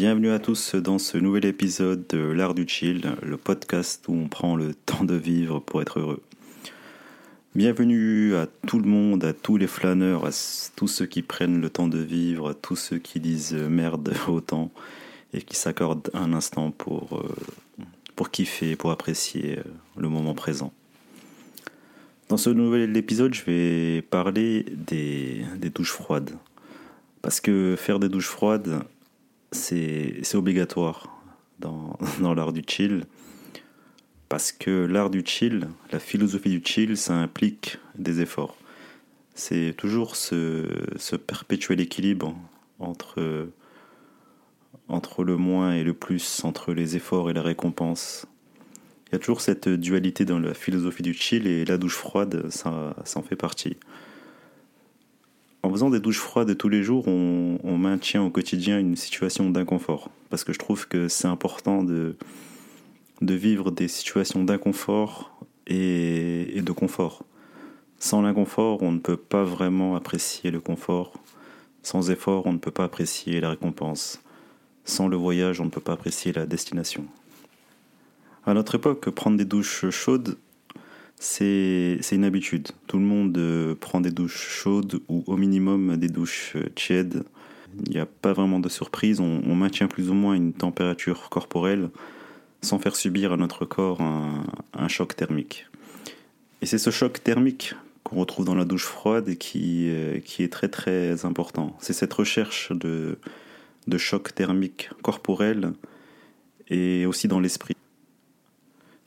Bienvenue à tous dans ce nouvel épisode de L'Art du Chill, le podcast où on prend le temps de vivre pour être heureux. Bienvenue à tout le monde, à tous les flâneurs, à tous ceux qui prennent le temps de vivre, à tous ceux qui disent merde autant et qui s'accordent un instant pour, euh, pour kiffer, pour apprécier euh, le moment présent. Dans ce nouvel épisode, je vais parler des, des douches froides. Parce que faire des douches froides, c'est obligatoire dans, l'art du chill. Parce que l'art du chill, la philosophie du chill, ça implique des efforts. C'est toujours ce, perpétuel équilibre entre, entre le moins et le plus, entre les efforts et la récompense. Il y a toujours cette dualité dans la philosophie du chill et la douche froide, ça en fait partie en faisant des douches froides tous les jours, on, maintient au quotidien une situation d'inconfort. Parce que je trouve que c'est important de, de vivre des situations d'inconfort et, de confort. Sans l'inconfort, on ne peut pas vraiment apprécier le confort. Sans effort, on ne peut pas apprécier la récompense. Sans le voyage, on ne peut pas apprécier la destination. À notre époque, prendre des douches chaudes, c'est une habitude. Tout le monde euh, prend des douches chaudes ou au minimum des douches euh, tièdes. Il n'y a pas vraiment de surprise. On, maintient plus ou moins une température corporelle sans faire subir à notre corps un, choc thermique. Et c'est ce choc thermique qu'on retrouve dans la douche froide qui, euh, qui est très très important. C'est cette recherche de choc thermique corporel et aussi dans l'esprit.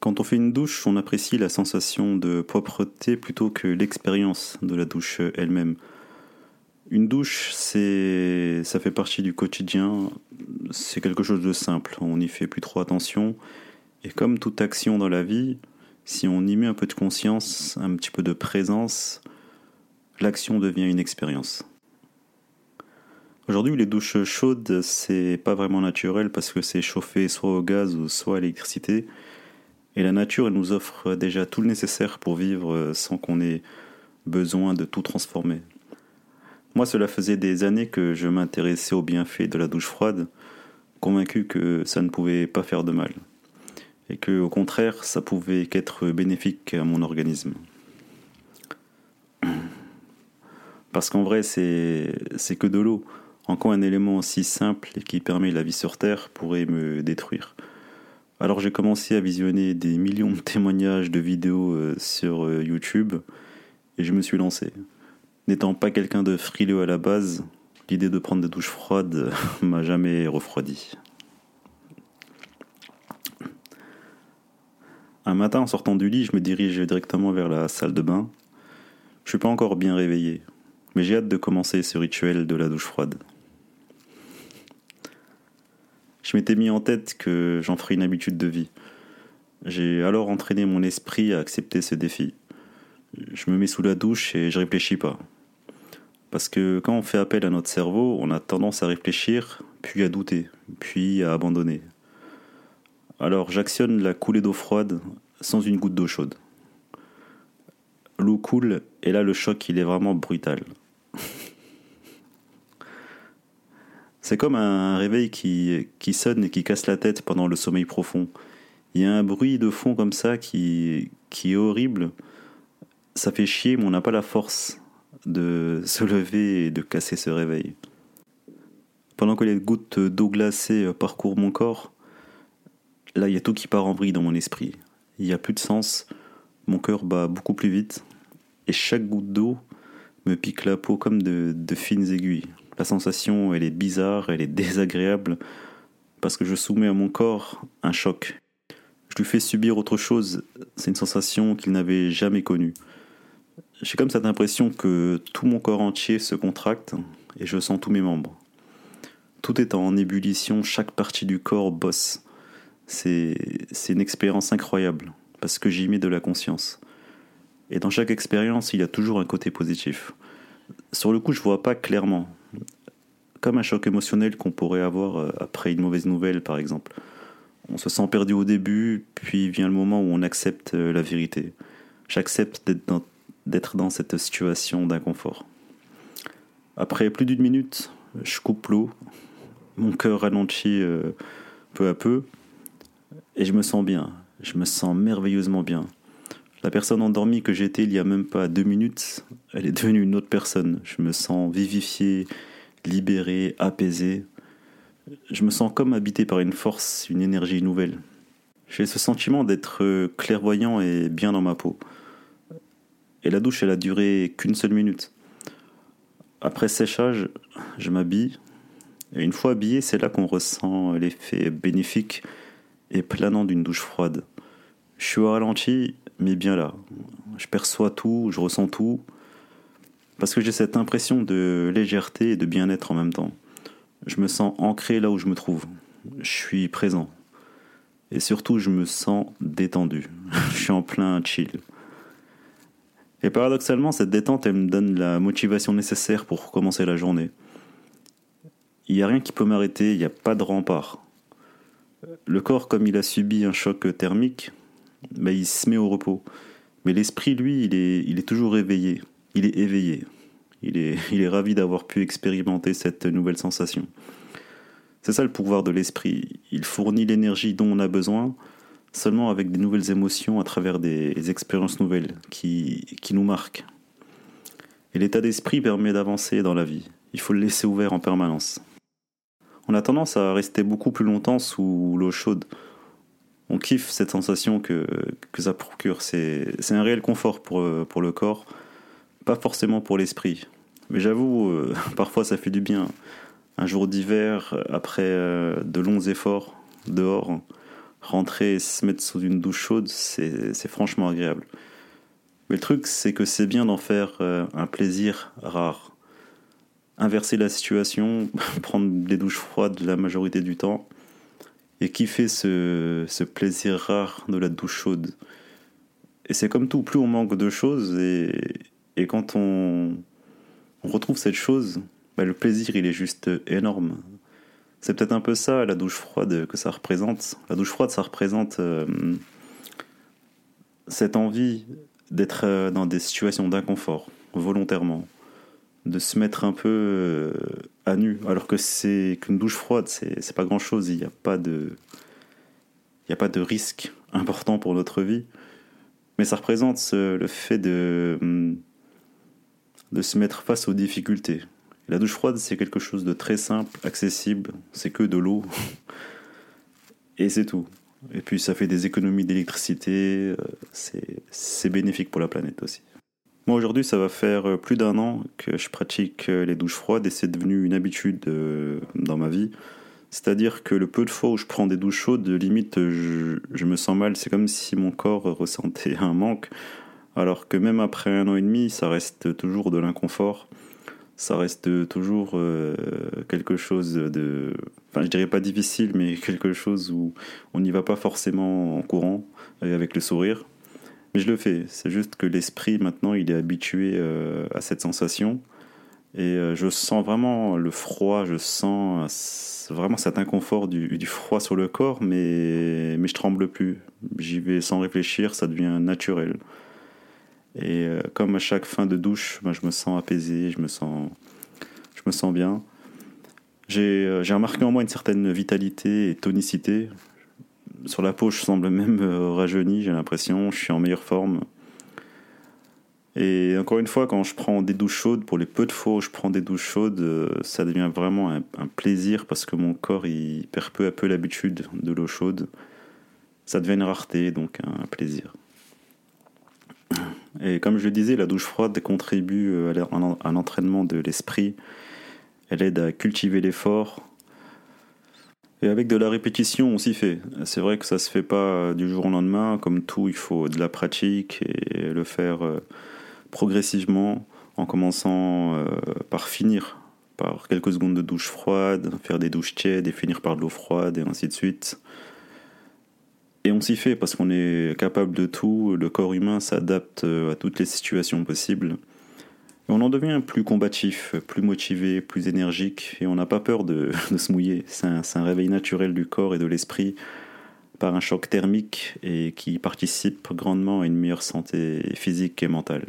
Quand on fait une douche, on apprécie la sensation de propreté plutôt que l'expérience de la douche elle-même. Une douche, c'est, ça fait partie du quotidien, c'est quelque chose de simple, on n'y fait plus trop attention. Et comme toute action dans la vie, si on y met un peu de conscience, un petit peu de présence, l'action devient une expérience. Aujourd'hui, les douches chaudes, c'est pas vraiment naturel parce que c'est chauffé soit au gaz ou soit à l'électricité. Et la nature, elle nous offre déjà tout le nécessaire pour vivre sans qu'on ait besoin de tout transformer. Moi, cela faisait des années que je m'intéressais aux bienfaits de la douche froide, convaincu que ça ne pouvait pas faire de mal, et que, au contraire, ça pouvait qu'être bénéfique à mon organisme. Parce qu'en vrai, c'est que de l'eau. Encore un élément aussi simple et qui permet la vie sur Terre pourrait me détruire. Alors j'ai commencé à visionner des millions de témoignages de vidéos euh, sur euh, YouTube et je me suis lancé. N'étant pas quelqu'un de frileux à la base, l'idée de prendre des douches froides m'a jamais refroidi. Un matin en sortant du lit, je me dirige directement vers la salle de bain. Je suis pas encore bien réveillé, mais j'ai hâte de commencer ce rituel de la douche froide. Je m'étais mis en tête que j'en ferais une habitude de vie. J'ai alors entraîné mon esprit à accepter ce défi. Je me mets sous la douche et je réfléchis pas. Parce que quand on fait appel à notre cerveau, on a tendance à réfléchir, puis à douter, puis à abandonner. Alors j'actionne la coulée d'eau froide sans une goutte d'eau chaude. L'eau coule et là le choc il est vraiment brutal. C'est comme un réveil qui, sonne et qui casse la tête pendant le sommeil profond. Il y a un bruit de fond comme ça qui, est horrible. Ça fait chier, mais on n'a pas la force de se lever et de casser ce réveil. Pendant que les gouttes d'eau glacée parcourent mon corps, là il y a tout qui part en vrille dans mon esprit. Il n'y a plus de sens, mon cœur bat beaucoup plus vite, et chaque goutte d'eau me pique la peau comme de fines aiguilles. La sensation, elle est bizarre, elle est désagréable, parce que je soumets à mon corps un choc. Je lui fais subir autre chose, c'est une sensation qu'il n'avait jamais connue. j'ai comme cette impression que tout mon corps entier se contracte et je sens tous mes membres. Tout est en ébullition, chaque partie du corps bosse. C'est une expérience incroyable parce que j'y mets de la conscience. Et dans chaque expérience, il y a toujours un côté positif. Sur le coup, je vois pas clairement. Comme un choc émotionnel qu'on pourrait avoir euh, après une mauvaise nouvelle, par exemple. On se sent perdu au début, puis vient le moment où on accepte euh, la vérité. J'accepte d'être dans, cette situation d'inconfort. Après plus d'une minute, je coupe l'eau, mon cœur ralentit euh, peu à peu, et je me sens bien. Je me sens merveilleusement bien. La personne endormie que j'étais il y a même pas deux minutes, elle est devenue une autre personne. Je me sens vivifié, libéré, apaisé. Je me sens comme habité par une force, une énergie nouvelle. J'ai ce sentiment d'être clairvoyant et bien dans ma peau. Et la douche, elle a duré qu'une seule minute. Après séchage, je m'habille. Et une fois habillé, c'est là qu'on ressent l'effet bénéfique et planant d'une douche froide. Je suis au ralenti, mais bien là. Je perçois tout, je ressens tout, parce que j'ai cette impression de légèreté et de bien-être en même temps. Je me sens ancré là où je me trouve. Je suis présent. Et surtout, je me sens détendu. je suis en plein chill. Et paradoxalement, cette détente, elle me donne la motivation nécessaire pour commencer la journée. Il n'y a rien qui peut m'arrêter, il n'y a pas de rempart. Le corps, comme il a subi un choc thermique, ben, il se met au repos. Mais l'esprit, lui, il est, il est toujours éveillé. Il est éveillé. Il est, ravi d'avoir pu expérimenter cette nouvelle sensation. C'est ça le pouvoir de l'esprit. Il fournit l'énergie dont on a besoin, seulement avec des nouvelles émotions à travers des expériences nouvelles qui, nous marquent. Et l'état d'esprit permet d'avancer dans la vie. Il faut le laisser ouvert en permanence. On a tendance à rester beaucoup plus longtemps sous l'eau chaude on kiffe cette sensation que, ça procure. C'est un réel confort pour le corps, pas forcément pour l'esprit. Mais j'avoue, euh, parfois ça fait du bien. Un jour d'hiver, après euh, de longs efforts dehors, rentrer et se mettre sous une douche chaude, c'est franchement agréable. Mais le truc, c'est que c'est bien d'en faire euh, un plaisir rare. Inverser la situation, prendre des douches froides la majorité du temps, et kiffer ce, ce plaisir rare de la douche chaude. Et c'est comme tout, plus on manque de choses et, et quand on, retrouve cette chose, bah le plaisir il est juste énorme. C'est peut-être un peu ça la douche froide que ça représente. La douche froide ça représente euh, cette envie d'être euh, dans des situations d'inconfort volontairement de se mettre un peu euh, à nu, alors que c'est qu'une douche froide, c'est pas grand chose, il n'y a pas de. Il a pas de risque important pour notre vie, mais ça représente le fait de, hum, de se mettre face aux difficultés. La douche froide, c'est quelque chose de très simple, accessible, c'est que de l'eau, et c'est tout. Et puis ça fait des économies d'électricité, euh, c'est bénéfique pour la planète aussi. Moi aujourd'hui ça va faire euh, plus d'un an que je pratique euh, les douches froides et c'est devenu une habitude dans ma vie. C'est-à-dire que le peu de fois où je prends des douches chaudes, limite je, me sens mal, c'est comme si mon corps ressentait un manque. Alors que même après un an et demi, ça reste toujours de l'inconfort. Ça reste toujours quelque chose de... Enfin je dirais pas difficile, mais quelque chose où on n'y va pas forcément en courant, avec le sourire. Mais je le fais. C'est juste que l'esprit, maintenant, il est habitué euh, à cette sensation. Et euh, je sens vraiment le froid, je sens vraiment cet inconfort du, froid sur le corps, mais, mais je tremble plus. J'y vais sans réfléchir, ça devient naturel. Et euh, comme à chaque fin de douche, ben, je me sens apaisé, je me sens, je me sens bien. J'ai remarqué en moi une certaine vitalité et tonicité sur la peau, je semble même euh, rajeuni, j'ai l'impression. Je suis en meilleure forme. Et encore une fois, quand je prends des douches chaudes, pour les peu de fois où je prends des douches chaudes, euh, ça devient vraiment un, plaisir parce que mon corps il perd peu à peu l'habitude de l'eau chaude. Ça devient une rareté, donc un plaisir. Et comme je le disais, la douche froide contribue euh, à l'entraînement de l'esprit. Elle aide à cultiver l'effort, et avec de la répétition, on s'y fait. C'est vrai que ça se fait pas du jour au lendemain. Comme tout, il faut de la pratique et le faire euh, progressivement en commençant euh, par finir par quelques secondes de douche froide, faire des douches tièdes et finir par de l'eau froide et ainsi de suite. Et on s'y fait parce qu'on est capable de tout, le corps humain s'adapte à toutes les situations possibles. On en devient plus combatif, plus motivé, plus énergique et on n'a pas peur de, se mouiller. C'est un, un, réveil naturel du corps et de l'esprit par un choc thermique et qui participe grandement à une meilleure santé physique et mentale.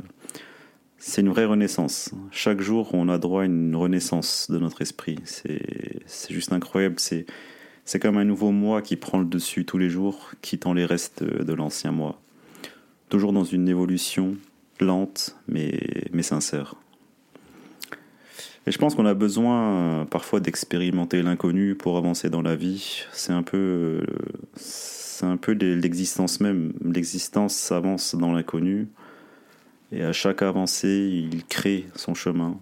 C'est une vraie renaissance. Chaque jour, on a droit à une renaissance de notre esprit. C'est juste incroyable. C'est comme un nouveau moi qui prend le dessus tous les jours, quittant les restes de l'ancien moi. Toujours dans une évolution lente, mais, mais sincère. Et je pense qu'on a besoin parfois d'expérimenter l'inconnu pour avancer dans la vie. C'est un peu, c'est un peu l'existence même. L'existence s'avance dans l'inconnu. Et à chaque avancée, il crée son chemin.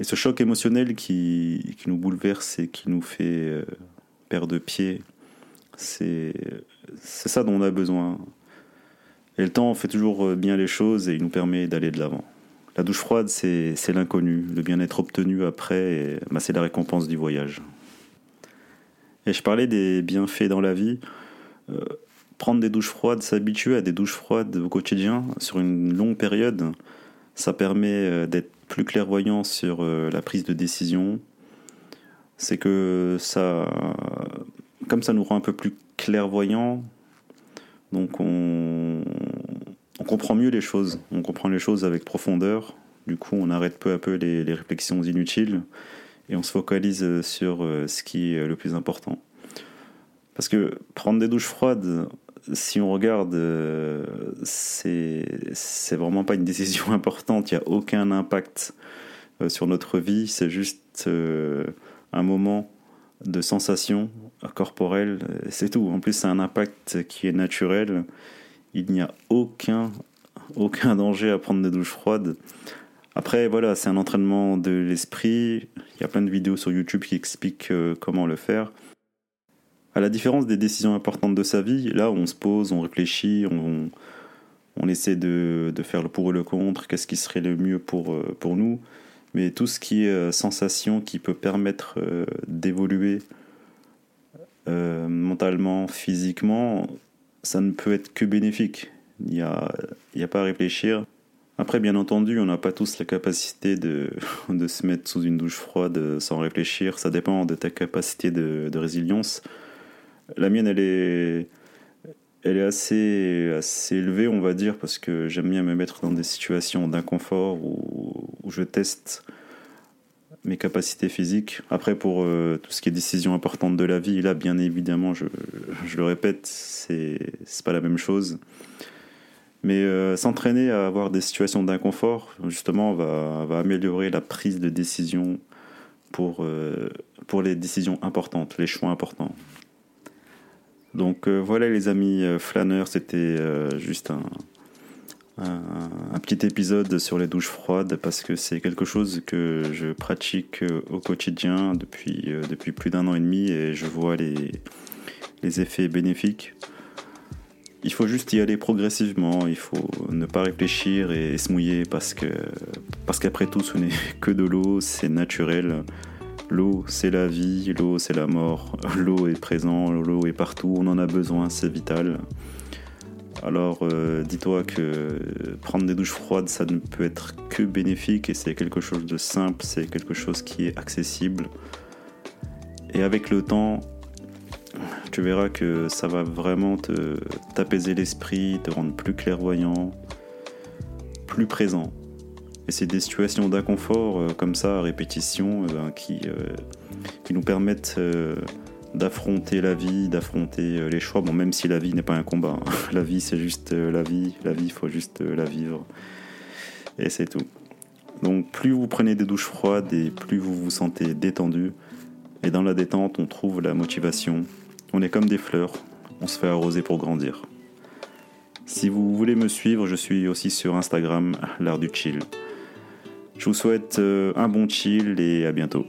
Et ce choc émotionnel qui, nous bouleverse et qui nous fait euh, perdre pied, c'est ça dont on a besoin. Et le temps fait toujours euh, bien les choses et il nous permet d'aller de l'avant. La douche froide, c'est l'inconnu. Le bien-être obtenu après, bah, c'est la récompense du voyage. Et je parlais des bienfaits dans la vie. Euh, prendre des douches froides, s'habituer à des douches froides au quotidien sur une longue période, ça permet euh, d'être plus clairvoyant sur euh, la prise de décision. C'est que ça, comme ça nous rend un peu plus clairvoyant, donc on, comprend mieux les choses, on comprend les choses avec profondeur. Du coup, on arrête peu à peu les, réflexions inutiles et on se focalise sur euh, ce qui est le plus important. Parce que prendre des douches froides, si on regarde, euh, c'est vraiment pas une décision importante. Il n'y a aucun impact euh, sur notre vie. C'est juste euh, un moment de sensation corporelle. C'est tout. En plus, c'est un impact qui est naturel. Il n'y a aucun, aucun danger à prendre des douches froides. Après, voilà, c'est un entraînement de l'esprit. Il y a plein de vidéos sur YouTube qui expliquent comment le faire. À la différence des décisions importantes de sa vie, là on se pose, on réfléchit, on, on essaie de, de, faire le pour et le contre, qu'est-ce qui serait le mieux pour, euh, pour nous. Mais tout ce qui est euh, sensation qui peut permettre euh, d'évoluer mentalement, physiquement, ça ne peut être que bénéfique. Il n'y a, a pas à réfléchir. Après, bien entendu, on n'a pas tous la capacité de, de, se mettre sous une douche froide sans réfléchir. Ça dépend de ta capacité de, de résilience. La mienne, elle est, elle est assez, assez élevée, on va dire, parce que j'aime bien me mettre dans des situations d'inconfort où, je teste mes capacités physiques. Après, pour euh, tout ce qui est décision importante de la vie, là, bien évidemment, je, le répète, c'est, pas la même chose. Mais euh, s'entraîner à avoir des situations d'inconfort, justement, va, va améliorer la prise de décision pour, euh, pour les décisions importantes, les choix importants. Donc euh, voilà les amis euh, flâneurs, c'était euh, juste un, petit épisode sur les douches froides parce que c'est quelque chose que je pratique au quotidien depuis, plus d'un an et demi et je vois les, effets bénéfiques. Il faut juste y aller progressivement, il faut ne pas réfléchir et, se mouiller parce que parce qu'après tout ce n'est que de l'eau, c'est naturel. L'eau, c'est la vie, l'eau, c'est la mort. L'eau est présent, l'eau est partout, on en a besoin, c'est vital. Alors euh, dis-toi que prendre des douches froides, ça ne peut être que bénéfique et c'est quelque chose de simple, c'est quelque chose qui est accessible. Et avec le temps, tu verras que ça va vraiment te t'apaiser l'esprit, te rendre plus clairvoyant, plus présent. Et c'est des situations d'inconfort euh, comme ça, à répétition, euh, ben, qui, euh, qui nous permettent d'affronter la vie, d'affronter les choix. Bon, même si la vie n'est pas un combat. Hein. La vie, c'est juste la vie. La vie, il faut juste la vivre. Et c'est tout. Donc, plus vous prenez des douches froides et plus vous vous sentez détendu. Et dans la détente, on trouve la motivation. On est comme des fleurs. On se fait arroser pour grandir. Si vous voulez me suivre, je suis aussi sur Instagram, l'art du chill. Je vous souhaite euh, un bon chill et à bientôt.